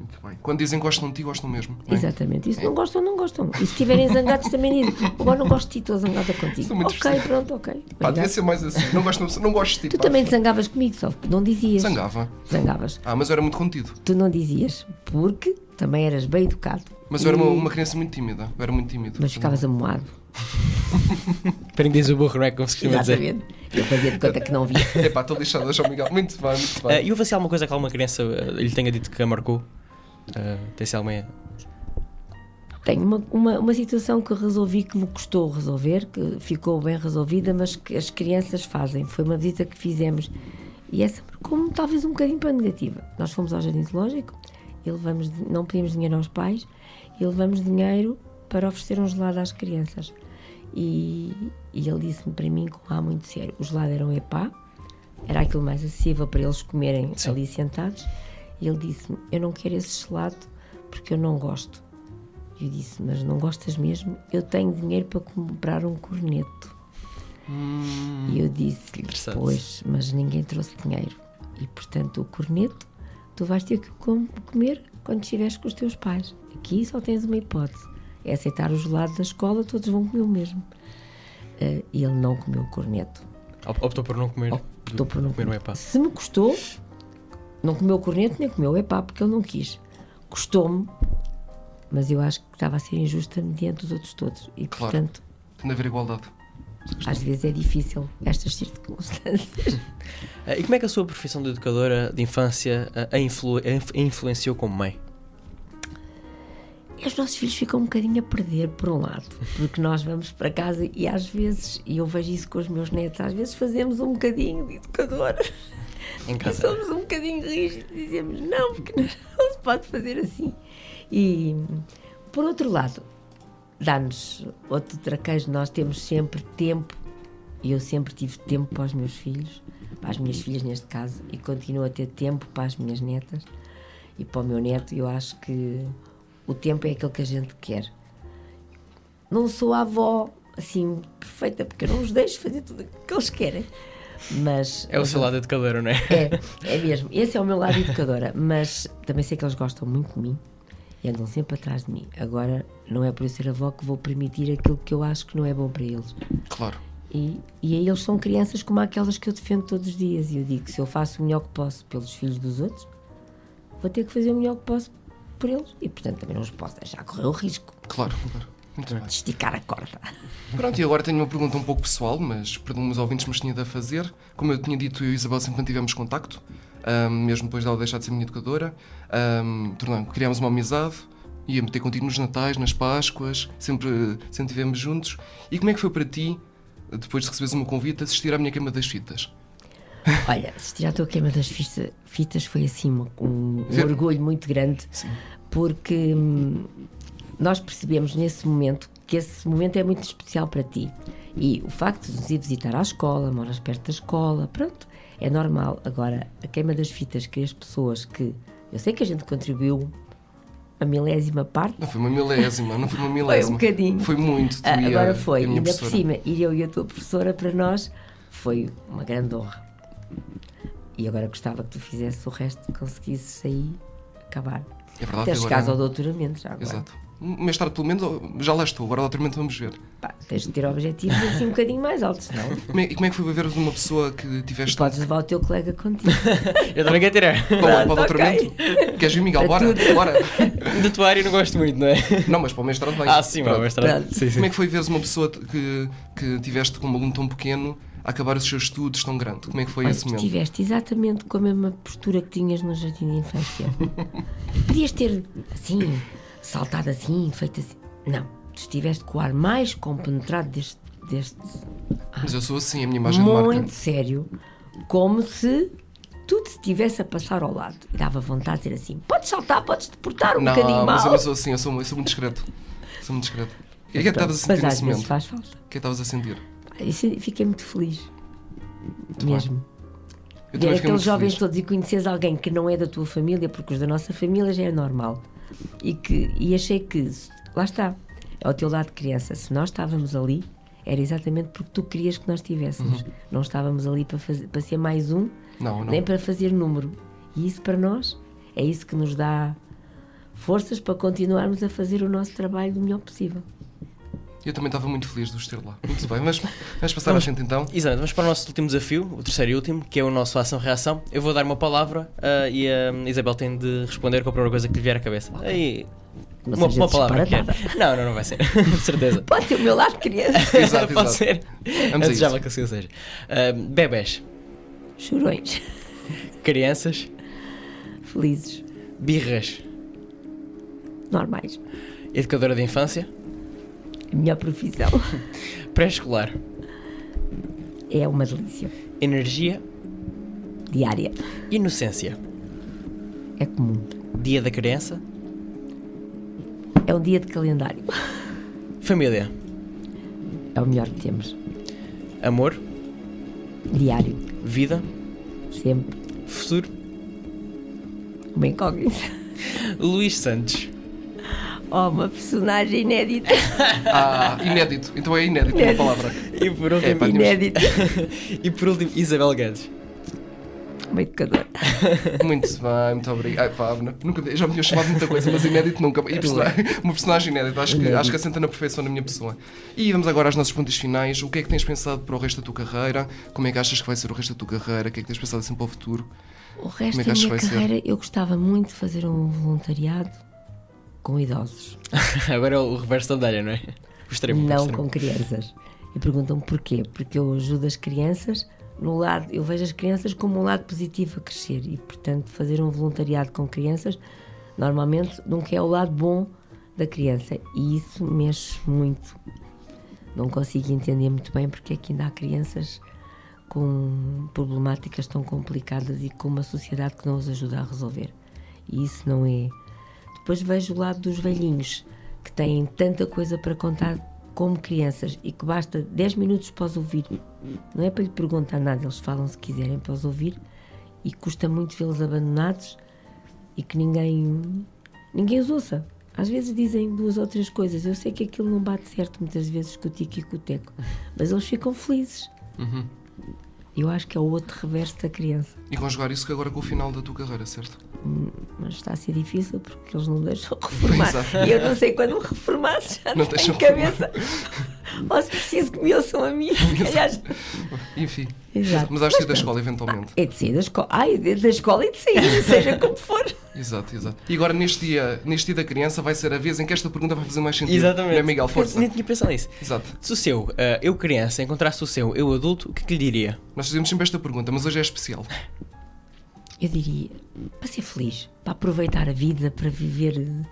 Muito bem. Quando dizem que gostam de ti, gostam mesmo. não é? Exatamente. E se não gostam, não gostam. E se estiverem zangados, também dizem. Agora não gosto de ti, estou zangada contigo. Ok, pronto, ok. Pá, devia ser mais assim. Não gosto, não gosto de ti. Tu pá. também te zangavas comigo, só que não dizias. Zangava. Zangavas. Ah, mas eu era muito contido. Tu não dizias, porque também eras bem educado. Mas eu era uma, uma criança muito tímida. Eu era muito tímido. Mas ficavas amoado. Prendes o burro, não é? Como se costuma dizer. Eu fazia de conta que não via. Epá, estou lixado ó Miguel. Muito bem, muito Ah, bem. e houve assim alguma coisa que alguma criança ah, lhe tenha dito que a marcou? Ah, tem se alguma. Tenho uma, uma, uma situação que resolvi que me custou resolver, que ficou bem resolvida, mas que as crianças fazem. Foi uma visita que fizemos e essa marcou-me talvez um bocadinho para negativa. Nós fomos ao Jardim Zoológico e levamos, não pedimos dinheiro aos pais e levamos dinheiro para oferecer um gelado às crianças. E, e ele disse-me para mim, com ar muito sério, o gelado era um epá, era aquilo mais acessível para eles comerem Sim. ali sentados. E ele disse-me: Eu não quero esse gelado porque eu não gosto. E eu disse: Mas não gostas mesmo? Eu tenho dinheiro para comprar um corneto. E eu disse-lhe. Pois, mas ninguém trouxe dinheiro. E portanto, o corneto tu vais ter que o com- comer quando estiveres com os teus pais. Aqui só tens uma hipótese: é aceitar o gelado da escola, todos vão comer o mesmo. Eh, e ele não comeu o corneto. Op- Optou por não comer. Optou por não comer comer. Se me custou, não comeu o corneto nem comeu o epá, porque ele não quis. Custou-me, mas eu acho que estava a ser injusta mediante os outros todos. E, Claro. portanto, Tem de haver igualdade. às vezes é difícil estas circunstâncias. Ah, e como é que a sua profissão de educadora de infância ah, a, influ- a inf- a influenciou como mãe? Os nossos filhos ficam um bocadinho a perder, por um lado, porque nós vamos para casa e às vezes, e eu vejo isso com os meus netos, às vezes fazemos um bocadinho de educadora. E somos um bocadinho rígidos, dizemos não, porque não, não se pode fazer assim. E, por outro lado, dá-nos outro traquejo, nós temos sempre tempo, e eu sempre tive tempo para os meus filhos, para as minhas filhas neste caso, e continuo a ter tempo para as minhas netas e para o meu neto. Eu acho que o tempo é aquilo que a gente quer. Não sou a avó assim perfeita, porque eu não os deixo fazer tudo o que eles querem. Mas, É o seu lado educadora, não é? é, é mesmo. Esse é o meu lado educadora. Mas também sei que eles gostam muito de mim e andam sempre atrás de mim. Agora, não é por eu ser avó que vou permitir aquilo que eu acho que não é bom para eles. Claro. E, e aí eles são crianças como aquelas que eu defendo todos os dias. E eu digo que se eu faço o melhor que posso pelos filhos dos outros, vou ter que fazer o melhor que posso por eles. E portanto também não os posso deixar correr o risco Claro, claro. Muito bem. esticar a corda. Pronto, e agora tenho uma pergunta um pouco pessoal, mas perdão os ouvintes, mas tinha de a fazer. Como eu tinha dito, eu e a Isabel sempre mantivemos contacto, ahm, mesmo depois dela deixar de ser minha educadora. Um, criámos uma amizade, ia ter contigo nos Natais, nas Páscoas, sempre, sempre estivemos juntos. E como é que foi para ti, depois de receberes o meu convite, assistir à minha queima das fitas? Olha, assistir à tua queima das fitas foi assim um, um orgulho muito grande, Sim. porque hum, nós percebemos nesse momento que esse momento é muito especial para ti. E o facto de nos ir visitar à escola, moras perto da escola, pronto, é normal. Agora, a queima das fitas que as pessoas que. Eu sei que a gente contribuiu a milésima parte, Não foi uma milésima, não foi uma foi um milésima. bocadinho. Foi muito. Ah, e a- Agora e foi, a minha ainda por cima, ir eu e a tua professora para nós foi uma grande honra. E agora gostava que tu fizesse o resto, conseguisses aí acabar. É verdade Até chegares ao agora... doutoramento já agora. Exato. Mais tarde, pelo menos, já lá estou. Agora, doutoramento, vamos ver. Pá, tens de ter objetivos assim um bocadinho mais altos, senão Como é, e como é que foi ver uma pessoa que tiveste podes levar o teu colega contigo. Eu também quero tirar. para, o- para o doutoramento? Queres vir, Miguel? Para Bora, bora. Da tua área não gosto muito, não é? Não, mas para o mestrado vem. Ah, sim, Pronto. mas mestrado. Pronto. Sim, sim. Como é que foi veres uma pessoa que, que tiveste com um aluno tão pequeno a acabar os seus estudos tão grande? Como é que foi Olha, esse momento? estiveste exatamente com a mesma postura que tinhas no jardim de infância. Podias ter assim, saltado assim, feito assim. Não, tu estiveste com o ar mais compenetrado deste, deste Mas eu sou assim, a minha imagem de muito marca. sério, como se tudo se estivesse a passar ao lado. E dava vontade de dizer assim: podes saltar, podes te portar um Não, bocadinho mas eu mal. não sou assim, eu sou, eu sou muito discreto. Sou muito discreto. E o que é que estavas a sentir Mas nesse momento? faz falta. O que é que estavas a sentir? Isso, fiquei muito feliz. Mesmo. Eu também fiquei aqueles muito jovens feliz. todos e conheceres alguém que não é da tua família, porque os da nossa família já é normal. E, que, e achei que, lá está, é o teu lado de criança. Se nós estávamos ali, era exatamente porque tu querias que nós estivéssemos. Uhum. Não estávamos ali para, fazer, para ser mais um, Não, não. nem para fazer número. E isso para nós é isso que nos dá forças para continuarmos a fazer o nosso trabalho do melhor possível. Eu também estava muito feliz de os ter lá. Muito bem, mas vamos passar à frente então. Exato, vamos para o nosso último desafio, o terceiro e último, que é o nosso ação-reação. Eu vou dar uma palavra ah, e a Isabel tem de responder com a primeira coisa que lhe vier à cabeça. Aí, Não uma, uma palavra. é. disparatada. Não, não, não vai ser. De certeza. Pode ser o meu lado de criança. Exato, Pode exato. ser. Vamos a desejável isso. que assim seja. Ah, bebés, Chorões. crianças, Felizes. birras, Normais. educadora de infância, A minha profissão pré-escolar, é uma delícia. energia, Diária. inocência, É comum. dia da criança, É um dia de calendário. família, É o melhor que temos. amor, Diário. vida, Sempre. futuro, Uma incógnita. Luís Santos. Oh, uma personagem inédita. Ah, inédito. Então é inédito uma Inédito. palavra. E por É, último, pá, tínhamos- Inédita. e por último Isabel Guedes. Uma educadora. Muito bem, muito obrigado. Ai, pá, nunca, já me tinham chamado de muita coisa, mas inédito nunca. E personagem, uma personagem inédita. Acho que, Inédito. acho que assenta na perfeição na minha pessoa. E vamos agora às nossas perguntas finais. O que é que tens pensado para o resto da tua carreira? Como é que achas que vai ser o resto da tua carreira? O que é que tens pensado assim para o futuro? O resto Como é da minha vai ser? carreira, eu gostava muito de fazer um voluntariado com idosos. Agora é o reverso da medalha, não é? O extremo. o não extremo. com crianças. E perguntam porquê? Porque eu ajudo as crianças no lado, eu vejo as crianças como um lado positivo a crescer e, portanto, fazer um voluntariado com crianças normalmente nunca é o lado bom da criança e isso mexe muito. Não consigo entender muito bem porque é que ainda há crianças com problemáticas tão complicadas e com uma sociedade que não os ajuda a resolver. E isso não é. Depois vejo o lado dos velhinhos que têm tanta coisa para contar como crianças e que basta 10 minutos para os ouvir. Não é para lhe perguntar nada, eles falam se quiserem para os ouvir e custa muito vê-los abandonados e que ninguém ninguém os ouça. Às vezes dizem duas ou três coisas. Eu sei que aquilo não bate certo muitas vezes com o tico e com o teco, mas eles ficam felizes. Eu acho que é o outro reverso da criança. E conjugar isso agora com o final da tua carreira, certo? Mas está a ser difícil porque eles não deixam reformar. É. E eu não sei quando me reformar, já Não tenho cabeça. Ou se preciso que me ouçam a mim. calhar- Enfim. Exato. Mas acho que da escola, eventualmente. É de sair da escola. Ai, de- da escola e de sair, seja como for. Exato, exato. E agora, neste dia, neste dia da criança, vai ser a vez em que esta pergunta vai fazer mais sentido. Exatamente. Não é, Miguel? Força. Nem tinha pensado nisso. Exato. Se o seu eh, eu criança encontrasse o seu eu adulto, o que, que lhe diria? Nós fazemos sempre esta pergunta, mas hoje é especial. Eu diria, para ser feliz, para aproveitar a vida, para viver eh,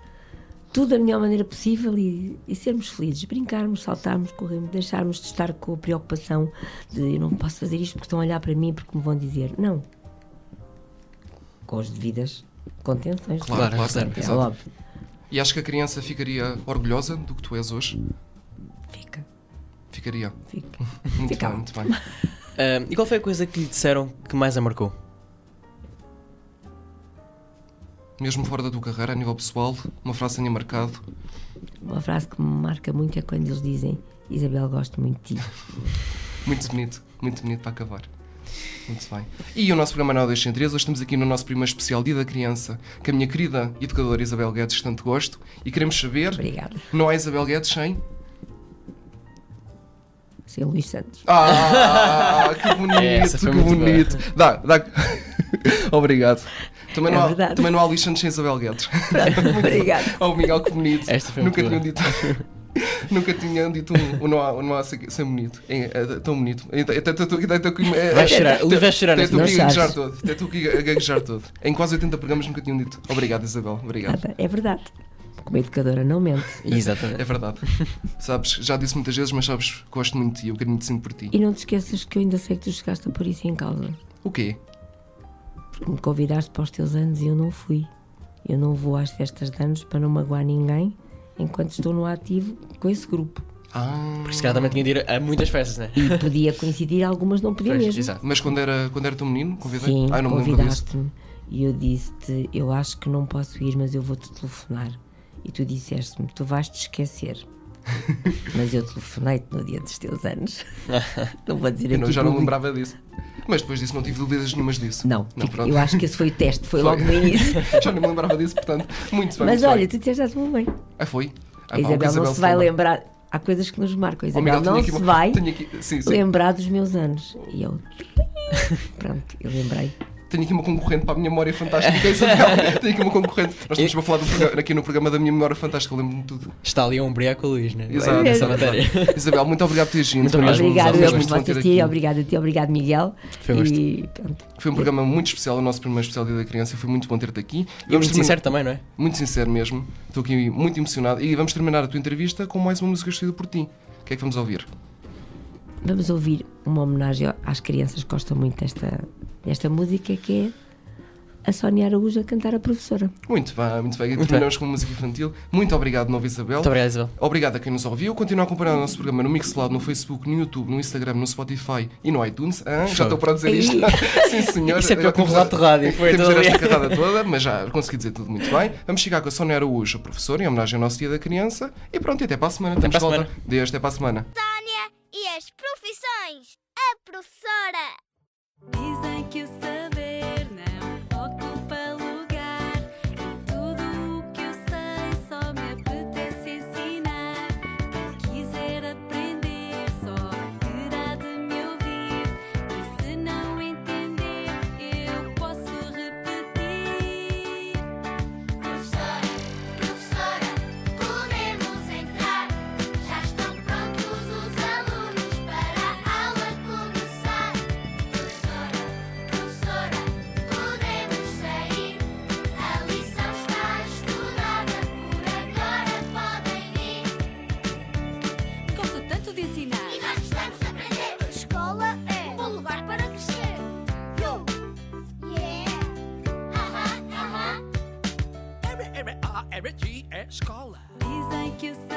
tudo da melhor maneira possível e, e sermos felizes, brincarmos, saltarmos, corrermos, deixarmos de estar com a preocupação de eu não posso fazer isto porque estão a olhar para mim porque me vão dizer. Não. Com as devidas contenções. Claro, claro, certo, é óbvio. E acho que a criança ficaria orgulhosa do que tu és hoje. Fica, Ficaria. fica. Muito Fica. bem, muito bem. Ah, e qual foi a coisa que lhe disseram que mais a marcou? Mesmo fora da tua carreira, a nível pessoal, uma frase tenha marcado. Uma frase que me marca muito é quando eles dizem Isabel, gosto muito de ti. Muito bonito, muito bonito para acabar. Muito bem. E o nosso programa Não Deixem 3, hoje estamos aqui no nosso primeiro especial Dia da Criança, com a minha querida educadora Isabel Guedes, que tanto gosto, e queremos saber, Obrigada. não há Isabel Guedes sem... Seu Luís Santos. Ah, que bonito, Essa que bonito. Dá, dá. Obrigado. Também, É não há, também não há Alexandre sem Isabel Guedes. Obrigada. Oh, Miguel, que bonito. Esta foi Nunca tinham dito. Nunca tinham dito um, um não há, um não há sem bonito. É, é tão bonito. Até- até- é- Vai chorar, Luís vai chorar neste tu gaguejar todo. Até tu a gaguejar todo. Em quase 80 programas nunca tinham dito. Obrigado, Isabel. Obrigado. É verdade. Como educadora não mente. Exatamente. É verdade. Sabes, já disse muitas vezes, mas sabes, que gosto muito de ti. Eu quero muito sinto por ti. E não te esqueças que eu ainda sei que tu chegaste a pôr isso em causa. O quê? Porque me convidaste para os teus anos e eu não fui. Eu não vou às festas de anos para não magoar ninguém enquanto estou no ativo com esse grupo. Ah. Porque se calhar também tinha de ir a muitas festas, né? E podia coincidir, algumas não podia Pois, mesmo. Exato. Mas quando era, quando era teu menino, convidei? Sim, disso. convidaste-me e eu disse-te: Eu acho que não posso ir, mas eu vou-te telefonar. E tu disseste-me: Tu vais-te esquecer. mas eu telefonei-te no dia dos teus anos. não vou dizer Eu aqui. não- já não público. lembrava disso. Mas depois disso não tive dúvidas nenhumas disso. Não, Não, pronto. eu acho que esse foi o teste, foi, Foi. logo no início. Já não me lembrava disso, portanto, muito bem. mas muito olha, bem. tu disseste muito bem. Ah, foi? Ah, A pá, que Isabel não se vai lembra. lembrar. Há coisas que nos marcam. A Oh, Isabel tenho não aqui se vai aqui, sim, sim. lembrar dos meus anos. E eu. Pronto, eu lembrei. Tenho aqui uma concorrente para a minha memória fantástica, é Isabel. Tenho aqui uma concorrente. Nós estamos a falar do programa- aqui no programa da minha memória fantástica, eu lembro-me de tudo. Está ali a ombrear com o Luís, né? Exato, Nessa exato, matéria. Isabel, muito obrigado por teres vindo. Muito Obrigado foi eu por muito bom ter vocês aqui. terem. Obrigado a ti, obrigado Miguel. Foi um. E pronto. Foi um programa muito especial, o nosso primeiro especial Dia da Criança. Foi muito bom ter-te aqui. E Vamos muito sincero também, não é? Muito sincero mesmo. Estou aqui muito emocionado. E vamos terminar a tua entrevista com mais uma música escolhida por ti. O que é que vamos ouvir? Vamos ouvir uma homenagem às crianças que gostam muito desta, desta música, que é a Sónia Araújo a cantar a professora. Muito bem, muito bem. Muito terminamos com música infantil. Muito obrigado, Nova Isabel. Muito obrigado, Isabel. Obrigado a quem nos ouviu. Continua a acompanhar o nosso programa no Mixcloud, no Facebook, no YouTube, no Instagram, no Spotify e no iTunes. Ah, já estou para dizer isto. Sim, senhor. Isso é pior que um relato de rádio. Foi Temos esta carrada toda, mas já consegui dizer tudo muito bem. Vamos chegar com a Sónia Araújo, a professora, em homenagem ao nosso Dia da Criança. E pronto, e até para a semana. Até Estamos para a de volta. Deus, até para a semana. E as profissões. A professora. Dizem que o saber escola. Dizem que o